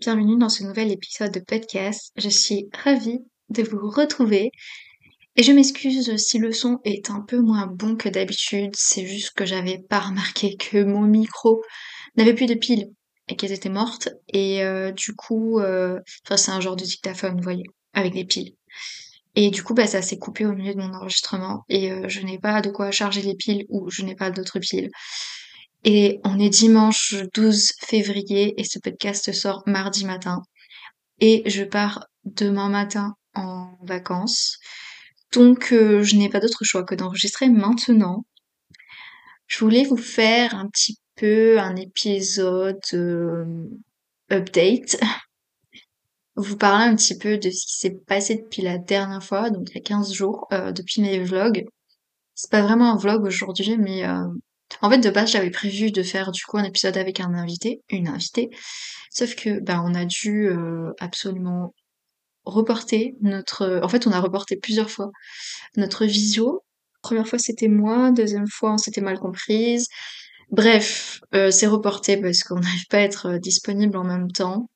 Bienvenue dans ce nouvel épisode de podcast. Je suis ravie de vous retrouver. Et je m'excuse si le son est un peu moins bon que d'habitude, c'est juste que j'avais pas remarqué que mon micro n'avait plus de piles et qu'elles étaient mortes. Et euh, du coup, euh, c'est un genre de dictaphone, vous voyez, avec des piles. Et du coup, bah, ça s'est coupé au milieu de mon enregistrement et euh, je n'ai pas de quoi charger les piles ou je n'ai pas d'autres piles. Et on est dimanche 12 février et ce podcast sort mardi matin. Et je pars demain matin en vacances. Donc euh, je n'ai pas d'autre choix que d'enregistrer maintenant. Je voulais vous faire un petit peu un épisode euh, update. Vous parler un petit peu de ce qui s'est passé depuis la dernière fois, donc il y a 15 jours, euh, depuis mes vlogs. C'est pas vraiment un vlog aujourd'hui, mais en fait, de base, j'avais prévu de faire du coup un épisode avec un invité, une invitée. Sauf que, bah, on a dû euh, absolument reporter notre. En fait, on a reporté plusieurs fois notre visio. Première fois, c'était moi. Deuxième fois, on s'était mal comprise. Bref, euh, c'est reporté parce qu'on n'arrive pas à être euh, disponible en même temps.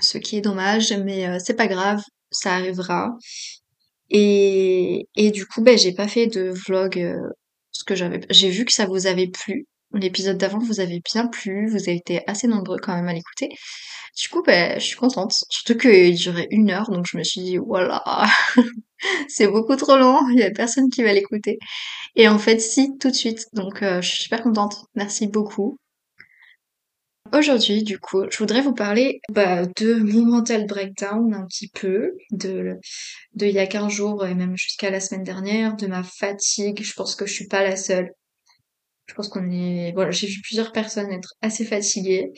Ce qui est dommage, mais c'est pas grave, ça arrivera. Et, et du coup, ben, j'ai pas fait de vlog que j'ai vu que ça vous avait plu. L'épisode d'avant vous avez bien plu, vous avez été assez nombreux quand même à l'écouter. Du coup, ben, je suis contente. Surtout qu'il durait une heure, donc je me suis dit, voilà, c'est beaucoup trop long, il y a personne qui va l'écouter. Et en fait, si, tout de suite. Donc, euh, je suis super contente. Merci beaucoup. Aujourd'hui, du coup, je voudrais vous parler bah, de mon mental breakdown un petit peu, de, de il y a 15 jours et même jusqu'à la semaine dernière, de ma fatigue. Je pense que je suis pas la seule. Je pense qu'on est... Voilà, j'ai vu plusieurs personnes être assez fatiguées.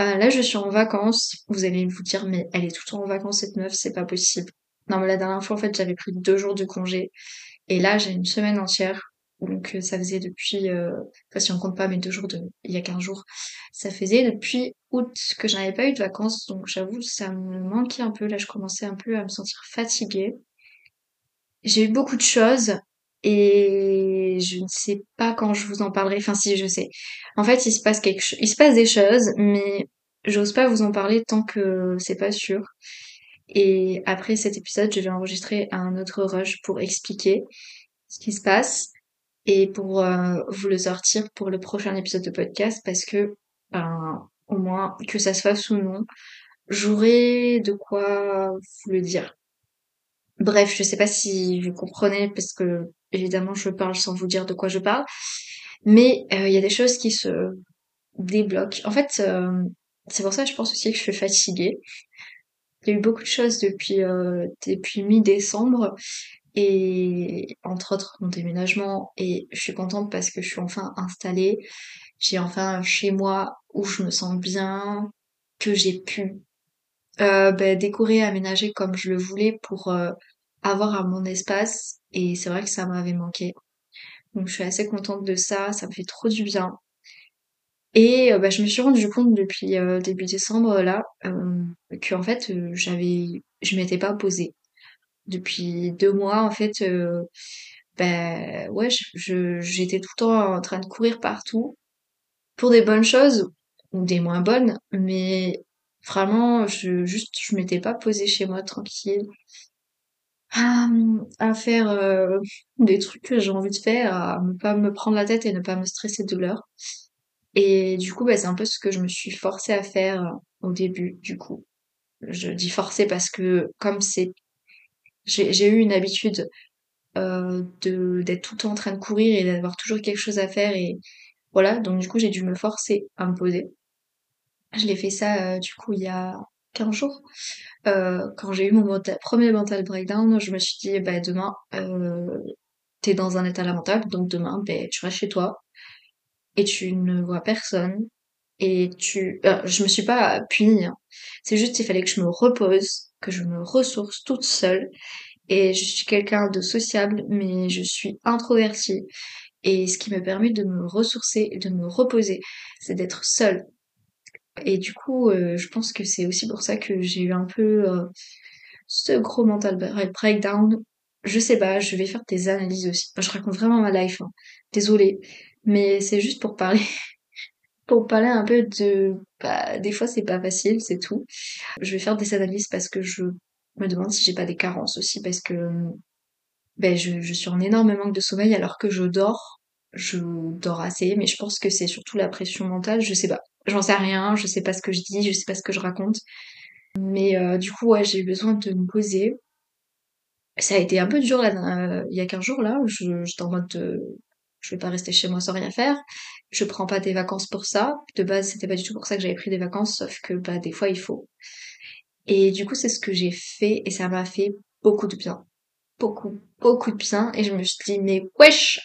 Euh, là, je suis en vacances. Vous allez vous dire, mais elle est tout le temps en vacances, cette meuf, c'est pas possible. Non, mais la dernière fois, en fait, j'avais pris deux jours de congé. Et là, j'ai une semaine entière donc euh, ça faisait depuis, euh, enfin si on compte pas mes deux jours de, il y a 15 jours, ça faisait depuis août que je n'avais pas eu de vacances, donc j'avoue ça me manquait un peu, là je commençais un peu à me sentir fatiguée. J'ai eu beaucoup de choses et je ne sais pas quand je vous en parlerai, enfin si je sais. En fait il se passe quelque chose, il se passe des choses, mais j'ose pas vous en parler tant que c'est pas sûr. Et après cet épisode, je vais enregistrer un autre rush pour expliquer ce qui se passe et pour euh, vous le sortir pour le prochain épisode de podcast parce que ben, au moins que ça se fasse ou non, j'aurai de quoi vous le dire. Bref, je sais pas si vous comprenez parce que évidemment je parle sans vous dire de quoi je parle, mais euh, il y a des choses qui se débloquent. En fait, euh, c'est pour ça que je pense aussi que je suis fatiguée. Il y a eu beaucoup de choses depuis depuis mi-décembre et entre autres mon déménagement et je suis contente parce que je suis enfin installée. J'ai enfin chez moi où je me sens bien, que j'ai pu euh, ben, décorer, aménager comme je le voulais pour euh, avoir un mon espace et c'est vrai que ça m'avait manqué. Donc je suis assez contente de ça, ça me fait trop du bien. Et euh, ben, je me suis rendu compte depuis euh, début décembre là que en fait j'avais je m'étais pas posée depuis deux mois, en fait, ben ouais, je, j'étais tout le temps en train de courir partout pour des bonnes choses ou des moins bonnes, mais vraiment, je juste, je m'étais pas posée chez moi tranquille à, à faire euh, des trucs que j'ai envie de faire, à ne pas me prendre la tête et ne pas me stresser de l'heure. Et du coup, bah, c'est un peu ce que je me suis forcée à faire au début, du coup je dis forcer parce que comme c'est j'ai eu une habitude euh, de d'être tout le temps en train de courir et d'avoir toujours quelque chose à faire et voilà donc du coup j'ai dû me forcer à me poser je l'ai fait ça euh, du coup il y a 15 jours euh, quand j'ai eu mon premier mental breakdown je me suis dit bah demain euh, t'es dans un état lamentable donc demain ben tu restes chez toi et tu ne vois personne et tu euh, je me suis pas punie hein. c'est juste il fallait que je me repose que je me ressource toute seule et je suis quelqu'un de sociable, mais je suis introvertie. Et ce qui me permet de me ressourcer et de me reposer, c'est d'être seule. Et du coup, euh, je pense que c'est aussi pour ça que j'ai eu un peu euh, ce gros mental breakdown. Je sais pas, je vais faire des analyses aussi. je raconte vraiment ma life. Hein. Désolée, mais c'est juste pour parler, pour parler un peu de. Bah, des fois, c'est pas facile, c'est tout. Je vais faire des analyses parce que je me demande si j'ai pas des carences aussi parce que ben je, suis en énorme manque de sommeil alors que je dors. Je dors assez, mais je pense que c'est surtout la pression mentale, je sais pas. J'en sais rien, je sais pas ce que je dis, je sais pas ce que je raconte. Mais euh, du coup, ouais, j'ai eu besoin de me poser. Ça a été un peu dur là, euh, il y a 15 jours là, j'étais en mode de, je vais pas rester chez moi sans rien faire. Je prends pas des vacances pour ça. De base, c'était pas du tout pour ça que j'avais pris des vacances, sauf que bah des fois il faut. Et du coup, c'est ce que j'ai fait et ça m'a fait beaucoup de bien. Beaucoup, beaucoup de bien. Et je me suis dit, mais wesh,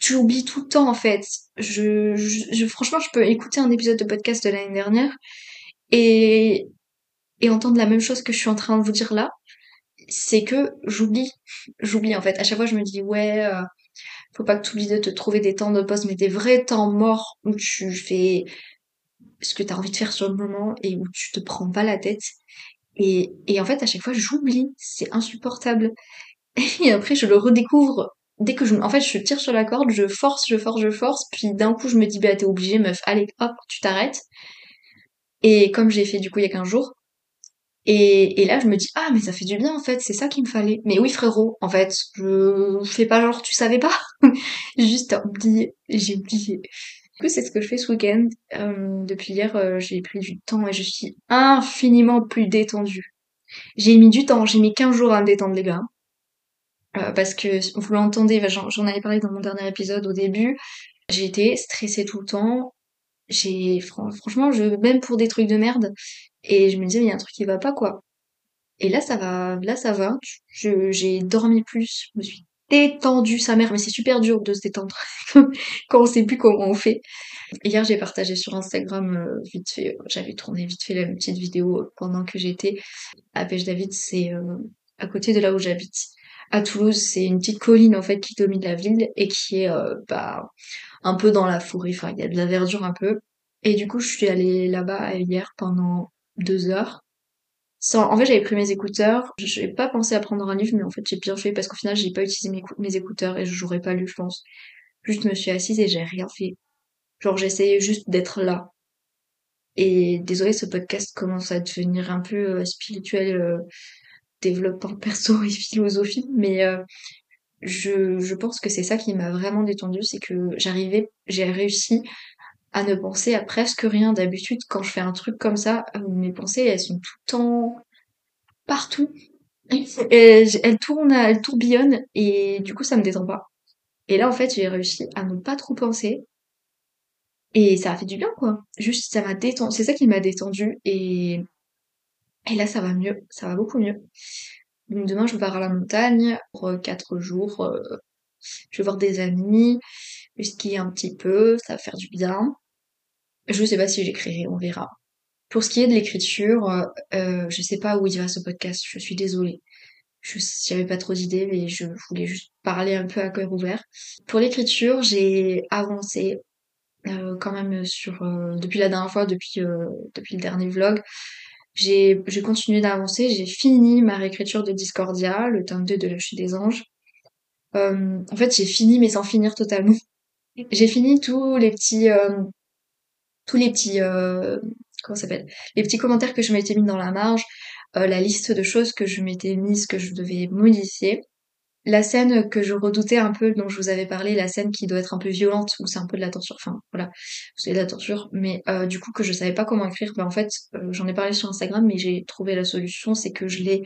tu oublies tout le temps en fait. Je, je, franchement, je peux écouter un épisode de podcast de l'année dernière et, et entendre la même chose que je suis en train de vous dire là. C'est que j'oublie. J'oublie en fait. À chaque fois, je me dis, ouais, euh, faut pas que tu oublies de te trouver des temps de poste, mais des vrais temps morts où tu fais ce que tu as envie de faire sur le moment et où tu te prends pas la tête. Et, et en fait, à chaque fois, j'oublie. C'est insupportable. Et après, je le redécouvre dès que je, en fait, je tire sur la corde, je force, je force, je force, puis d'un coup, je me dis, bah, t'es obligé, meuf, allez, hop, tu t'arrêtes. Et comme j'ai fait, du coup, il y a 15 jours. Et, là, je me dis, ah, mais ça fait du bien, en fait, c'est ça qu'il me fallait. Mais oui, frérot, en fait, je fais pas genre, tu savais pas? Juste oublié, j'ai oublié. Du c'est ce que je fais ce week-end. Euh, depuis hier, euh, j'ai pris du temps et je suis infiniment plus détendue. J'ai mis du temps, j'ai mis 15 jours à me détendre, les gars. Euh, parce que, vous l'entendez, j'en avais parlé dans mon dernier épisode au début, j'ai été stressée tout le temps. J'ai, franchement, je, même pour des trucs de merde. Et je me disais, il y a un truc qui va pas, quoi. Et là, ça va, là, ça va. j'ai dormi plus, je me suis détendu sa mère, mais c'est super dur de se détendre quand on sait plus comment on fait. Hier, j'ai partagé sur Instagram euh, vite fait, j'avais tourné vite fait la petite vidéo pendant que j'étais à Pêche David, c'est euh, à côté de là où j'habite. À Toulouse, c'est une petite colline en fait qui domine la ville et qui est euh, bah, un peu dans la forêt. Enfin, il y a de la verdure un peu. Et du coup, je suis allée là-bas hier pendant deux heures en fait, j'avais pris mes écouteurs. Je n'ai pas pensé à prendre un livre, mais en fait, j'ai bien fait parce qu'au final, j'ai pas utilisé mes, écouteurs et je n'aurais pas lu, je pense. Juste, je me suis assise et j'ai rien fait. Genre, j'essayais juste d'être là. Et désolé, ce podcast commence à devenir un peu euh, spirituel, euh, développant perso et philosophie, mais euh, je, je pense que c'est ça qui m'a vraiment détendue, c'est que j'arrivais, j'ai réussi à ne penser à presque rien. D'habitude, quand je fais un truc comme ça, mes pensées, elles sont tout le temps partout. elles tournent, elles tourbillonnent et du coup, ça me détend pas. Et là, en fait, j'ai réussi à ne pas trop penser. Et ça a fait du bien, quoi. Juste, ça m'a détendu. C'est ça qui m'a détendu. Et... et là, ça va mieux. Ça va beaucoup mieux. Donc demain, je pars à la montagne pour quatre jours. Euh, je vais voir des amis, je skier un petit peu, ça va faire du bien. Je sais pas si j'écrirai, on verra. Pour ce qui est de l'écriture, euh, euh, je sais pas où il va ce podcast, je suis désolée. Je j'avais pas trop d'idées, mais je voulais juste parler un peu à cœur ouvert. Pour l'écriture, j'ai avancé euh, quand même sur euh, depuis la dernière fois, depuis depuis le dernier vlog. J'ai j'ai continué d'avancer, j'ai fini ma réécriture de Discordia, le tome 2 de la chute des anges. en fait, j'ai fini mais sans finir totalement. J'ai fini tous les petits tous les petits euh, comment s'appelle les petits commentaires que je m'étais mis dans la marge, euh, la liste de choses que je m'étais mise que je devais modifier. la scène que je redoutais un peu, dont je vous avais parlé, la scène qui doit être un peu violente, où c'est un peu de la torture, enfin voilà, c'est de la torture, mais euh, du coup que je savais pas comment écrire, ben en fait euh, j'en ai parlé sur Instagram, mais j'ai trouvé la solution, c'est que je l'ai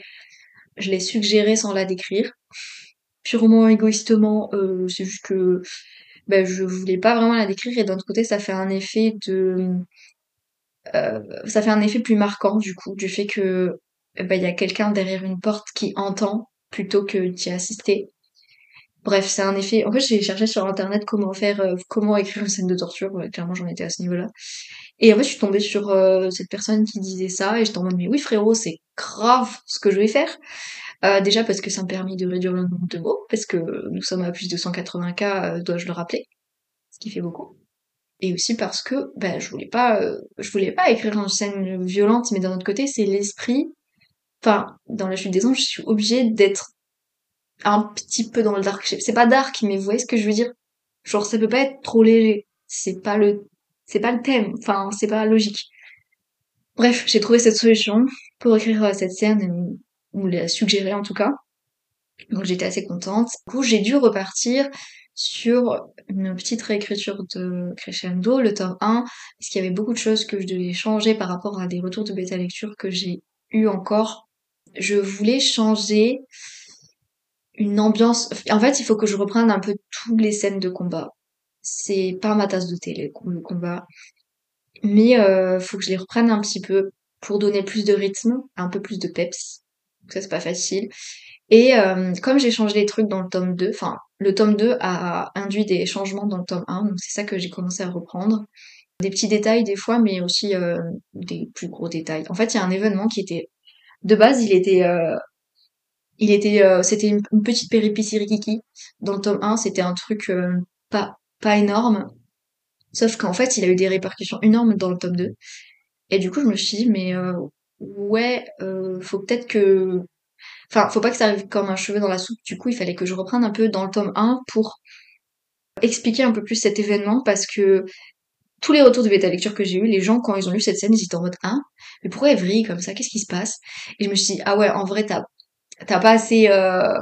je l'ai suggéré sans la décrire, purement égoïstement, euh, c'est juste que ben, je voulais pas vraiment la décrire et d'un autre côté ça fait un effet de euh, ça fait un effet plus marquant du coup du fait que ben, il y a quelqu'un derrière une porte qui entend plutôt que d'y assister. Bref, c'est un effet. En fait, j'ai cherché sur internet comment faire, euh, comment écrire une scène de torture. clairement, j'en étais à ce niveau-là. Et en fait, je suis tombée sur euh, cette personne qui disait ça et j'étais en mode mais oui frérot, c'est grave ce que je vais faire. Euh, déjà parce que ça me permet de réduire le nombre de mots parce que nous sommes à plus de 180 k, dois-je le rappeler, ce qui fait beaucoup. Et aussi parce que ben je voulais pas, je voulais pas écrire une scène violente, mais d'un autre côté, c'est l'esprit enfin, dans la chute des anges, je suis obligée d'être un petit peu dans le dark. C'est pas dark, mais vous voyez ce que je veux dire? Genre, ça peut pas être trop léger. C'est pas le, c'est pas le thème. Enfin, c'est pas logique. Bref, j'ai trouvé cette solution pour écrire euh, cette scène, ou la suggérer en tout cas. Donc j'étais assez contente. Du coup, j'ai dû repartir sur une petite réécriture de Crescendo, le tome 1, parce qu'il y avait beaucoup de choses que je devais changer par rapport à des retours de bêta lecture que j'ai eu encore je voulais changer une ambiance. En fait, il faut que je reprenne un peu toutes les scènes de combat. C'est pas ma tasse de thé, le combat. Mais euh, faut que je les reprenne un petit peu pour donner plus de rythme, un peu plus de peps. Donc ça, c'est pas facile. Et euh, comme j'ai changé les trucs dans le tome 2, enfin, le tome 2 a induit des changements dans le tome 1, donc c'est ça que j'ai commencé à reprendre. Des petits détails des fois, mais aussi euh, des plus gros détails. En fait, il y a un événement qui était de base, il était, euh, il était, c'était une, petite péripétie rikiki. Dans le tome 1, c'était un truc pas, pas énorme. Sauf qu'en fait, il a eu des répercussions énormes dans le tome 2. Et du coup, je me suis dit, mais ouais, faut peut-être que... Enfin, faut pas que ça arrive comme un cheveu dans la soupe. Du coup, il fallait que je reprenne un peu dans le tome 1 pour expliquer un peu plus cet événement parce que tous les retours de bêta lecture que j'ai eu, les gens, quand ils ont lu cette scène, ils étaient en mode, hein, mais pourquoi elle vrille comme ça? Qu'est-ce qui se passe? Et je me suis dit, ah ouais, en vrai, t'as, t'as pas assez, euh,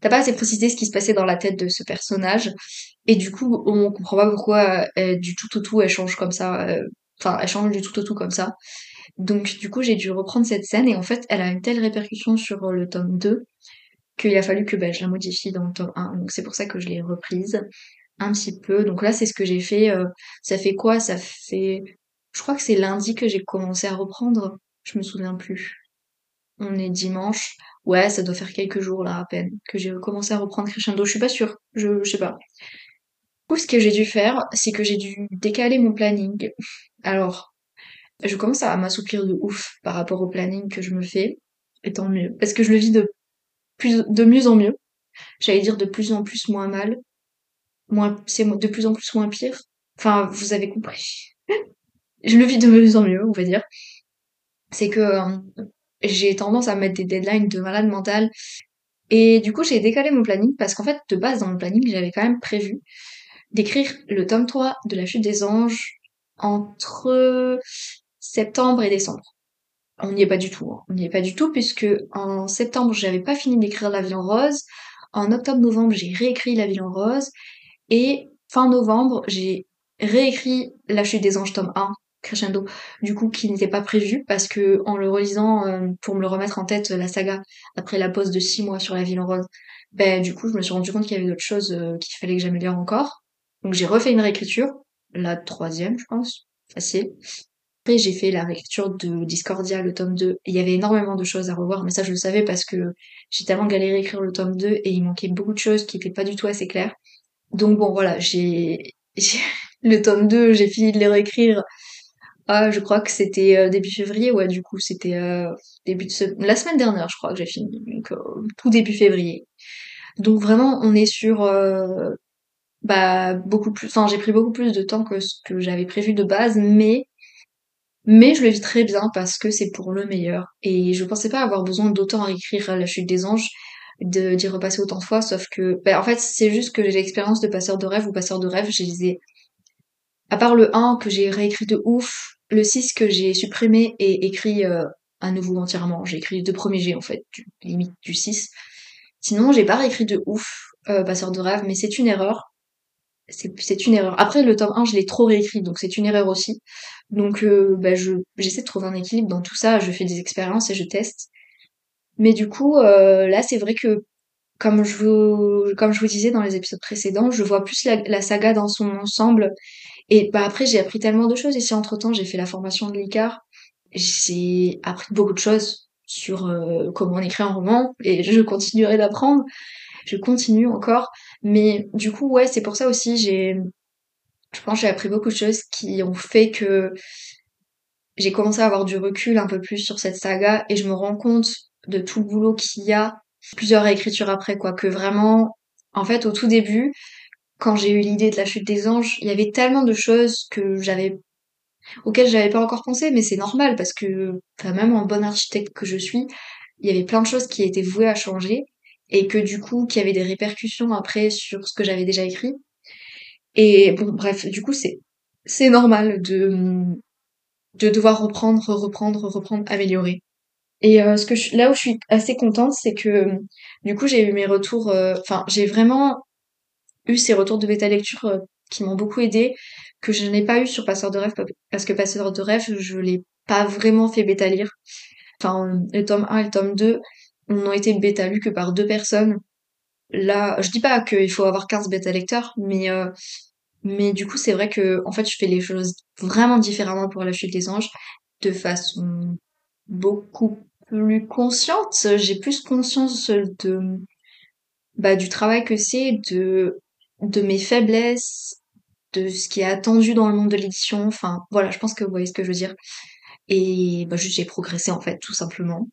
t'as pas assez précisé ce qui se passait dans la tête de ce personnage. Et du coup, on comprend pas pourquoi euh, du tout au tout elle change comme ça. Euh, enfin, elle change du tout au tout comme ça. Donc, du coup, j'ai dû reprendre cette scène et en fait, elle a une telle répercussion sur le tome 2 qu'il a fallu que ben, je la modifie dans le tome 1. Donc, c'est pour ça que je l'ai reprise un petit peu. Donc là, c'est ce que j'ai fait. Euh, ça fait quoi? Ça fait... Je crois que c'est lundi que j'ai commencé à reprendre. Je me souviens plus. On est dimanche. Ouais, ça doit faire quelques jours là à peine que j'ai commencé à reprendre Crescendo. Je suis pas sûre. Je, je sais pas. Du ce que j'ai dû faire, c'est que j'ai dû décaler mon planning. Alors, je commence à m'assoupir de ouf par rapport au planning que je me fais. Et tant mieux. Parce que je le vis de plus, de mieux en mieux. J'allais dire de plus en plus moins mal moins, c'est de plus en plus moins pire. Enfin, vous avez compris. je le vis de mieux en mieux, on va dire. C'est que euh, j'ai tendance à mettre des deadlines de malade mental. Et du coup, j'ai décalé mon planning parce qu'en fait, de base, dans mon planning, j'avais quand même prévu d'écrire le tome 3 de La Chute des Anges entre septembre et décembre. On n'y est pas du tout. Hein. On n'y est pas du tout puisque en septembre, j'avais pas fini d'écrire La Vie en Rose. En octobre-novembre, j'ai réécrit La Vie en Rose. Et fin novembre, j'ai réécrit La chute des anges tome 1, crescendo, du coup qui n'était pas prévu parce que en le relisant euh, pour me le remettre en tête la saga après la pause de 6 mois sur la ville en rose, ben du coup je me suis rendu compte qu'il y avait d'autres choses euh, qu'il fallait que j'améliore encore. Donc j'ai refait une réécriture, la troisième je pense, facile. J'ai fait la réécriture de Discordia, le tome 2. Il y avait énormément de choses à revoir, mais ça je le savais parce que j'ai tellement galéré à écrire le tome 2 et il manquait beaucoup de choses qui étaient pas du tout assez claires. Donc bon voilà, j'ai le tome 2, j'ai fini de les réécrire. Ah, je crois que c'était euh, début février, ouais, du coup, c'était euh, début de la semaine dernière, je crois que j'ai fini, donc euh, tout début février. Donc vraiment, on est sur bah beaucoup plus, enfin j'ai pris beaucoup plus de temps que ce que j'avais prévu de base, mais mais je le vis très bien parce que c'est pour le meilleur. Et je pensais pas avoir besoin d'autant à écrire La Chute des Anges d'y repasser autant de fois, sauf que, ben, en fait, c'est juste que j'ai l'expérience de passeur de rêve ou passeur de rêve, je les à part le 1 que j'ai réécrit de ouf, le 6 que j'ai supprimé et écrit euh, à nouveau entièrement, j'ai écrit les deux premiers G, en fait, du, limite du 6, Sinon, j'ai pas réécrit de ouf euh, Passeur de rêve, mais c'est une erreur. C'est une erreur. Après, le tome 1, je l'ai trop réécrit, donc c'est une erreur aussi. Donc, euh, bah, je j'essaie de trouver un équilibre dans tout ça. Je fais des expériences et je teste. Mais du coup, euh, là, c'est vrai que comme je vous, comme je vous disais dans les épisodes précédents, je vois plus la, saga dans son ensemble. Et bah après, j'ai appris tellement de choses ici entre temps. J'ai fait la formation de l'ICAR. J'ai appris beaucoup de choses sur euh, comment on écrit un roman et je continuerai d'apprendre. Je continue encore. Mais du coup, ouais, c'est pour ça aussi, j'ai, je pense, j'ai appris beaucoup de choses qui ont fait que j'ai commencé à avoir du recul un peu plus sur cette saga et je me rends compte de tout le boulot qu'il y a plusieurs réécritures après, quoi. Que vraiment, en fait, au tout début, quand j'ai eu l'idée de la chute des anges, il y avait tellement de choses que j'avais auxquelles j'avais pas encore pensé, mais c'est normal parce que, enfin, même en bon architecte que je suis, il y avait plein de choses qui étaient vouées à changer et que du coup, qui avaient des répercussions après sur ce que j'avais déjà écrit. Et bon, bref, du coup, c'est c'est normal de de devoir reprendre, reprendre, reprendre, améliorer. Et euh, ce que je, là où je suis assez contente, c'est que du coup j'ai eu mes retours, euh, enfin j'ai vraiment eu ces retours de bêta lecture euh, qui m'ont beaucoup aidé, que je n'ai pas eu sur Passeur de rêve parce que Passeur de rêve je l'ai pas vraiment fait bêta lire. Enfin le tome 1 et le tome 2 n'ont été bêta lus que par deux personnes. Là, je dis pas qu'il faut avoir 15 bêta lecteurs, mais mais du coup c'est vrai que en fait je fais les choses vraiment différemment pour la chute des anges de façon beaucoup plus consciente. J'ai plus conscience de bah, du travail que c'est, de de mes faiblesses, de ce qui est attendu dans le monde de l'édition. Enfin, voilà, je pense que vous voyez ce que je veux dire. Et bah, juste j'ai progressé en fait, tout simplement.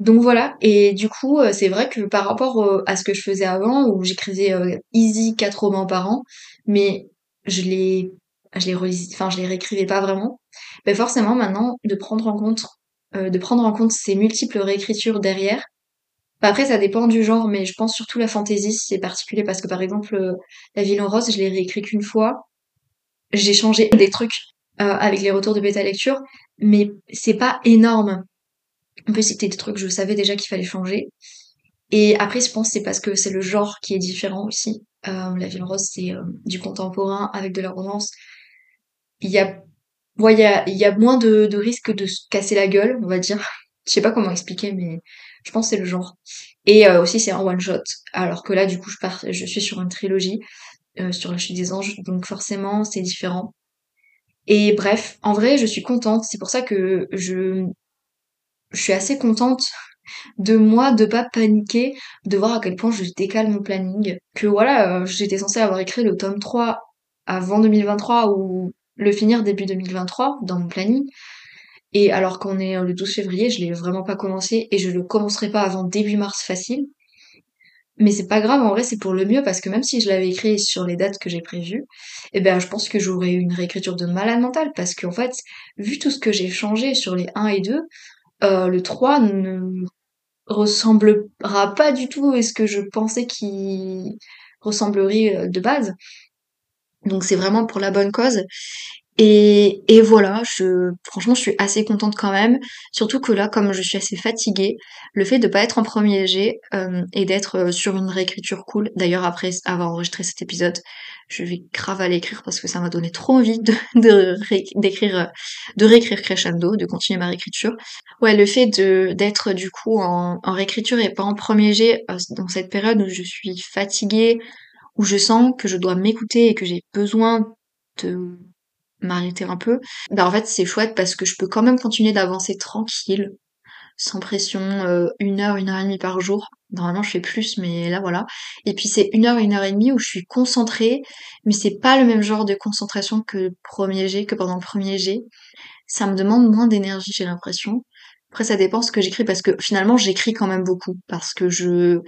Donc voilà, et du coup, euh, c'est vrai que par rapport à ce que je faisais avant, où j'écrivais euh, easy quatre romans par an, mais je les, je les enfin je les réécrivais pas vraiment. Ben forcément maintenant, de prendre en compte euh, de prendre en compte ces multiples réécritures derrière. Bah, après, ça dépend du genre, mais je pense surtout la fantasy, c'est particulier parce que par exemple, euh, La Ville en Rose, je l'ai réécrit qu'une fois. J'ai changé des trucs euh, avec les retours de bêta lecture, mais c'est pas énorme. En plus, c'était des trucs que je savais déjà qu'il fallait changer. Et après, je pense c'est parce que c'est le genre qui est différent aussi. la Ville Rose, c'est du contemporain avec de la romance. Il y a il y a, y a moins de, risques de se casser la gueule, on va dire. Je sais pas comment expliquer, mais je pense c'est le genre. Et euh, aussi, c'est un one-shot. Alors que là, du coup, je, pars, je suis sur une trilogie, euh, sur la chute des anges, donc forcément, c'est différent. Et bref, en vrai, je suis contente. C'est pour ça que je, je suis assez contente de moi de pas paniquer, de voir à quel point je décale mon planning. Que voilà, euh, j'étais censée avoir écrit le tome 3 avant 2023 ou le finir début 2023 dans mon planning. Et alors qu'on est le 12 février, je l'ai vraiment pas commencé et je le commencerai pas avant début mars facile. Mais c'est pas grave, en vrai, c'est pour le mieux parce que même si je l'avais écrit sur les dates que j'ai prévues, eh ben, je pense que j'aurais eu une réécriture de malade mentale parce qu'en fait, vu tout ce que j'ai changé sur les 1 et 2, euh, le 3 ne ressemblera pas du tout à ce que je pensais qu'il ressemblerait euh, de base. Donc c'est vraiment pour la bonne cause. Et, et voilà, je, franchement, je suis assez contente quand même. Surtout que là, comme je suis assez fatiguée, le fait de pas être en premier G euh, et d'être euh, sur une réécriture cool. D'ailleurs, après avoir enregistré cet épisode, je vais grave à l'écrire parce que ça m'a donné trop envie de, d'écrire, euh, de réécrire Crescendo, de continuer ma réécriture. Ouais, le fait de d'être du coup en, en réécriture et pas en premier G dans cette période où je suis fatiguée, où je sens que je dois m'écouter et que j'ai besoin de m'arrêter un peu, bah en fait c'est chouette parce que je peux quand même continuer d'avancer tranquille, sans pression, euh, une heure, une heure et demie par jour. Normalement je fais plus, mais là voilà. Et puis c'est une heure, une heure et demie où je suis concentrée, mais c'est pas le même genre de concentration que le premier G, que pendant le premier G. Ça me demande moins d'énergie, j'ai l'impression. Après ça dépend ce que j'écris parce que finalement j'écris quand même beaucoup parce que je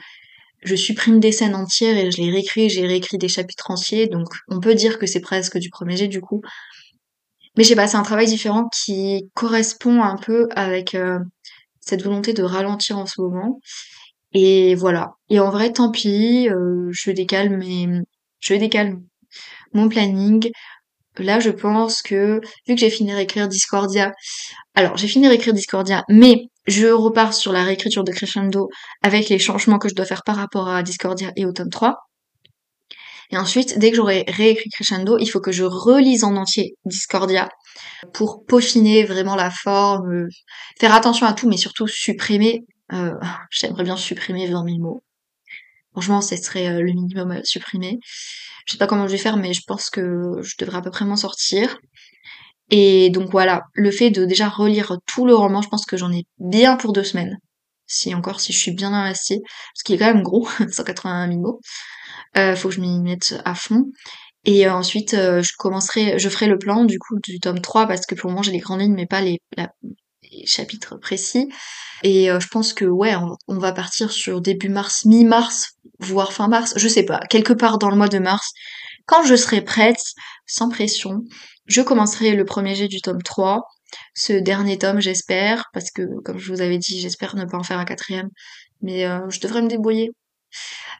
je supprime des scènes entières et je les réécris, j'ai réécrit des chapitres entiers, donc on peut dire que c'est presque du premier jet du coup. Mais je sais pas, c'est un travail différent qui correspond un peu avec euh, cette volonté de ralentir en ce moment. Et voilà. Et en vrai, tant pis, euh, je décale mais je décale mon planning. Là, je pense que vu que j'ai fini d'écrire Discordia, alors j'ai fini d'écrire Discordia, mais je repars sur la réécriture de Crescendo avec les changements que je dois faire par rapport à Discordia et au tome 3. Et ensuite, dès que j'aurai réécrit Crescendo, il faut que je relise en entier Discordia pour peaufiner vraiment la forme, faire attention à tout, mais surtout supprimer. Euh, J'aimerais bien supprimer 20 000 mots. Franchement, ce serait euh, le minimum à supprimer. Je sais pas comment je vais faire, mais je pense que je devrais à peu près m'en sortir. Et donc voilà, le fait de déjà relire tout le roman, je pense que j'en ai bien pour deux semaines. Si encore, si je suis bien investie, parce qu'il est quand même gros, 181 000 mots. Euh, faut que je m'y mette à fond. Et euh, ensuite, euh, je commencerai, je ferai le plan du coup du tome 3 parce que pour le moment j'ai les grandes lignes mais pas les, les chapitres précis. Et je pense que ouais, on, va partir sur début mars, mi-mars, voire fin mars, je sais pas, quelque part dans le mois de mars. Quand je serai prête, sans pression, je commencerai le premier jet du tome 3. Ce dernier tome, j'espère, parce que comme je vous avais dit, j'espère ne pas en faire un quatrième, mais je devrais me débrouiller.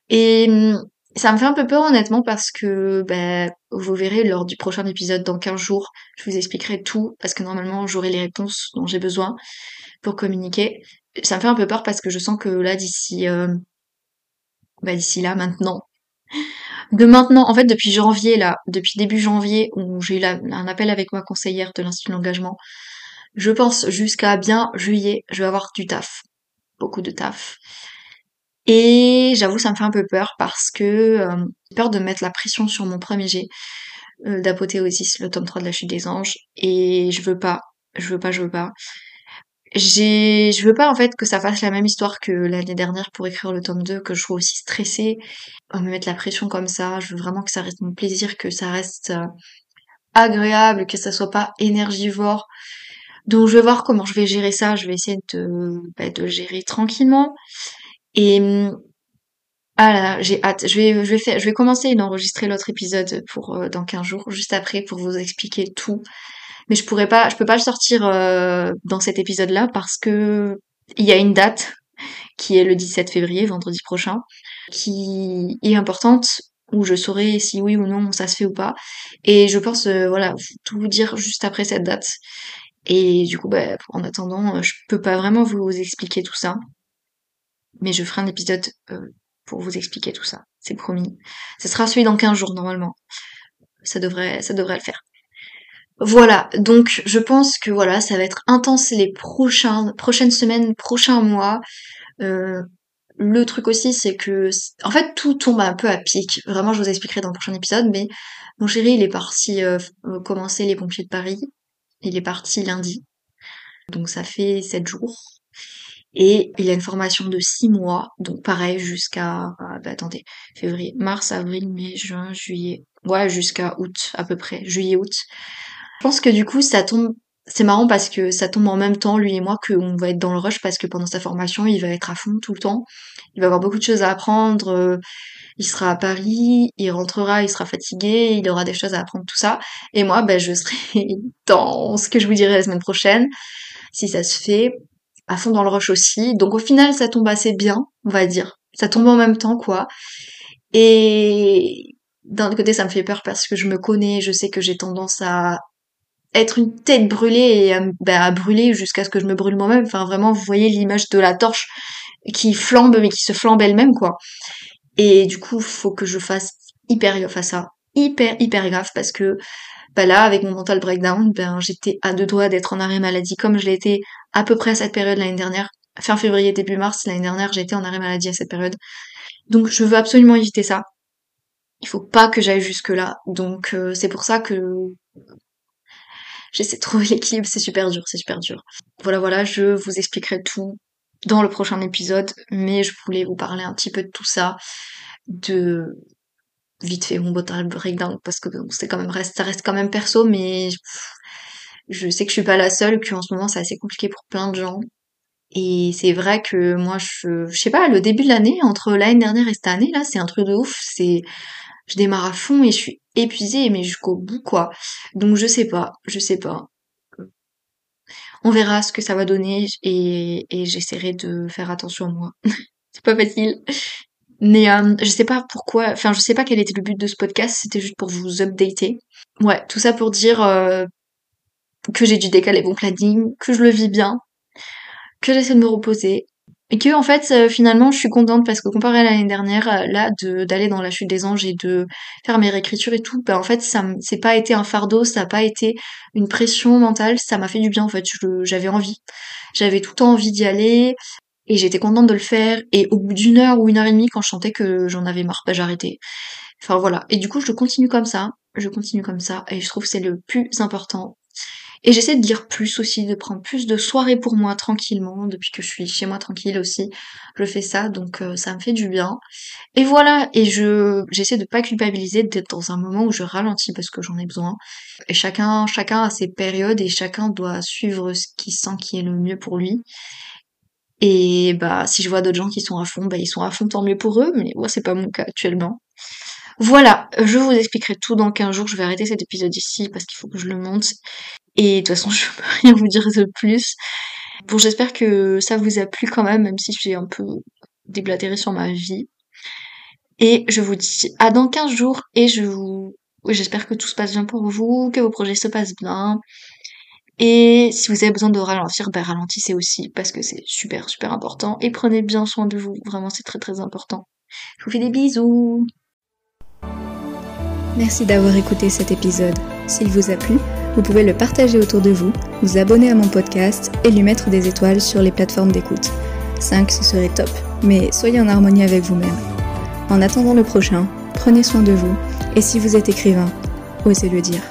Et hum, ça me fait un peu peur honnêtement parce que ben, vous verrez lors du prochain épisode dans 15 jours, je vous expliquerai tout parce que normalement j'aurai les réponses dont j'ai besoin pour communiquer. Ça me fait un peu peur parce que je sens que là d'ici euh, bah, d'ici là maintenant de maintenant en fait depuis janvier là, depuis début janvier où j'ai eu un appel avec ma conseillère de l'institut d'engagement, je pense jusqu'à bien juillet, je vais avoir du taf, beaucoup de taf. Et j'avoue, ça me fait un peu peur parce que euh, j'ai peur de mettre la pression sur mon premier jet euh, d'apothéosis, le tome 3 de la chute des anges. Et je veux pas, je veux pas, je veux pas. J'ai, je veux pas en fait que ça fasse la même histoire que l'année dernière pour écrire le tome 2, que je sois aussi stressée à me mettre la pression comme ça. Je veux vraiment que ça reste mon plaisir, que ça reste euh, agréable, que ça soit pas énergivore. Donc je vais voir comment je vais gérer ça. Je vais essayer de, bah, de gérer tranquillement. Et ah j'ai hâte. Je vais, je vais faire, je vais commencer d'enregistrer l'autre épisode pour euh, dans 15 jours, juste après, pour vous expliquer tout. Mais je pourrais pas, je peux pas le sortir euh, dans cet épisode-là parce que il y a une date qui est le 17 février, vendredi prochain, qui est importante où je saurai si oui ou non ça se fait ou pas. Et je pense, euh, voilà, tout vous dire juste après cette date. Et du coup, bah, en attendant, je peux pas vraiment vous expliquer tout ça mais je ferai un épisode euh, pour vous expliquer tout ça. C'est promis. Ce sera celui dans 15 jours normalement. Ça devrait, ça devrait le faire. Voilà, donc je pense que voilà, ça va être intense les prochaines semaines, prochains mois. Euh, le truc aussi, c'est que, en fait, tout tombe un peu à pic. Vraiment, je vous expliquerai dans le prochain épisode, mais mon chéri, il est parti euh, commencer les pompiers de Paris. Il est parti lundi. Donc ça fait 7 jours. Et il a une formation de six mois, donc pareil jusqu'à, ah, bah, attendez, février, mars, avril, mai, juin, juillet, ouais, jusqu'à août à peu près, juillet-août. Je pense que du coup, ça tombe, c'est marrant parce que ça tombe en même temps, lui et moi, qu'on va être dans le rush parce que pendant sa formation, il va être à fond tout le temps. Il va avoir beaucoup de choses à apprendre. Euh, il sera à Paris, il rentrera, il sera fatigué, il aura des choses à apprendre, tout ça. Et moi, ben, je serai dans ce que je vous dirai la semaine prochaine, si ça se fait à fond dans le rush aussi. Donc au final, ça tombe assez bien, on va dire. Ça tombe en même temps, quoi. Et d'un côté, ça me fait peur parce que je me connais, je sais que j'ai tendance à être une tête brûlée et à, bah, brûler jusqu'à ce que je me brûle moi-même. Enfin, vraiment, vous voyez l'image de la torche qui flambe, mais qui se flambe elle-même, quoi. Et du coup, faut que je fasse hyper gaffe à ça. Hyper, hyper gaffe parce que bah là, avec mon mental breakdown, ben j'étais à deux doigts d'être en arrêt maladie comme je l'étais à peu près à cette période l'année dernière. Fin février, début mars, l'année dernière, j'étais en arrêt maladie à cette période. Donc je veux absolument éviter ça. Il faut pas que j'aille jusque là. Donc euh, c'est pour ça que j'essaie de trouver l'équilibre, c'est super dur, c'est super dur. Voilà, voilà, je vous expliquerai tout dans le prochain épisode, mais je voulais vous parler un petit peu de tout ça, de vite fait mon breakdown parce que c'est quand même reste, ça reste quand même perso, mais je sais que je suis pas la seule, qu'en ce moment c'est assez compliqué pour plein de gens. Et c'est vrai que moi, je, je sais pas, le début de l'année, entre l'année dernière et cette année, là, c'est un truc de ouf. C'est, je démarre à fond et je suis épuisée, mais jusqu'au bout, quoi. Donc je sais pas, je sais pas. On verra ce que ça va donner et, et j'essaierai de faire attention à moi. c'est pas facile. Mais euh, je sais pas pourquoi, enfin je sais pas quel était le but de ce podcast, c'était juste pour vous updater. Ouais, tout ça pour dire euh, que j'ai dû décaler mon planning, que je le vis bien, que j'essaie de me reposer et que en fait euh, finalement je suis contente parce que comparé à l'année dernière euh, là de d'aller dans la chute des anges et de faire mes réécritures et tout bah en fait ça c'est pas été un fardeau ça a pas été une pression mentale ça m'a fait du bien en fait j'avais envie j'avais tout le temps envie d'y aller et j'étais contente de le faire et au bout d'une heure ou une heure et demie quand je sentais que j'en avais marre bah j'arrêtais enfin voilà et du coup je continue comme ça je continue comme ça et je trouve que c'est le plus important et j'essaie de lire plus aussi, de prendre plus de soirées pour moi tranquillement, depuis que je suis chez moi tranquille aussi. Je fais ça, donc euh, ça me fait du bien. Et voilà, et je j'essaie de pas culpabiliser, d'être dans un moment où je ralentis parce que j'en ai besoin. Et chacun, chacun a ses périodes et chacun doit suivre ce qu'il sent qui est le mieux pour lui. Et bah si je vois d'autres gens qui sont à fond, bah ils sont à fond tant mieux pour eux, mais moi c'est pas mon cas actuellement. Voilà, je vous expliquerai tout dans 15 jours, je vais arrêter cet épisode ici parce qu'il faut que je le monte. Et de toute façon, je peux rien vous dire de plus. Bon, j'espère que ça vous a plu quand même, même si j'ai un peu déblatéré sur ma vie. Et je vous dis à dans 15 jours et je vous... J'espère que tout se passe bien pour vous, que vos projets se passent bien. Et si vous avez besoin de ralentir, ben ralentissez aussi parce que c'est super super important. Et prenez bien soin de vous, vraiment c'est très très important. Je vous fais des bisous. Merci d'avoir écouté cet épisode. S'il vous a plu, vous pouvez le partager autour de vous, vous abonner à mon podcast et lui mettre des étoiles sur les plateformes d'écoute. 5, ce serait top, mais soyez en harmonie avec vous-même. En attendant le prochain, prenez soin de vous et si vous êtes écrivain, osez le dire.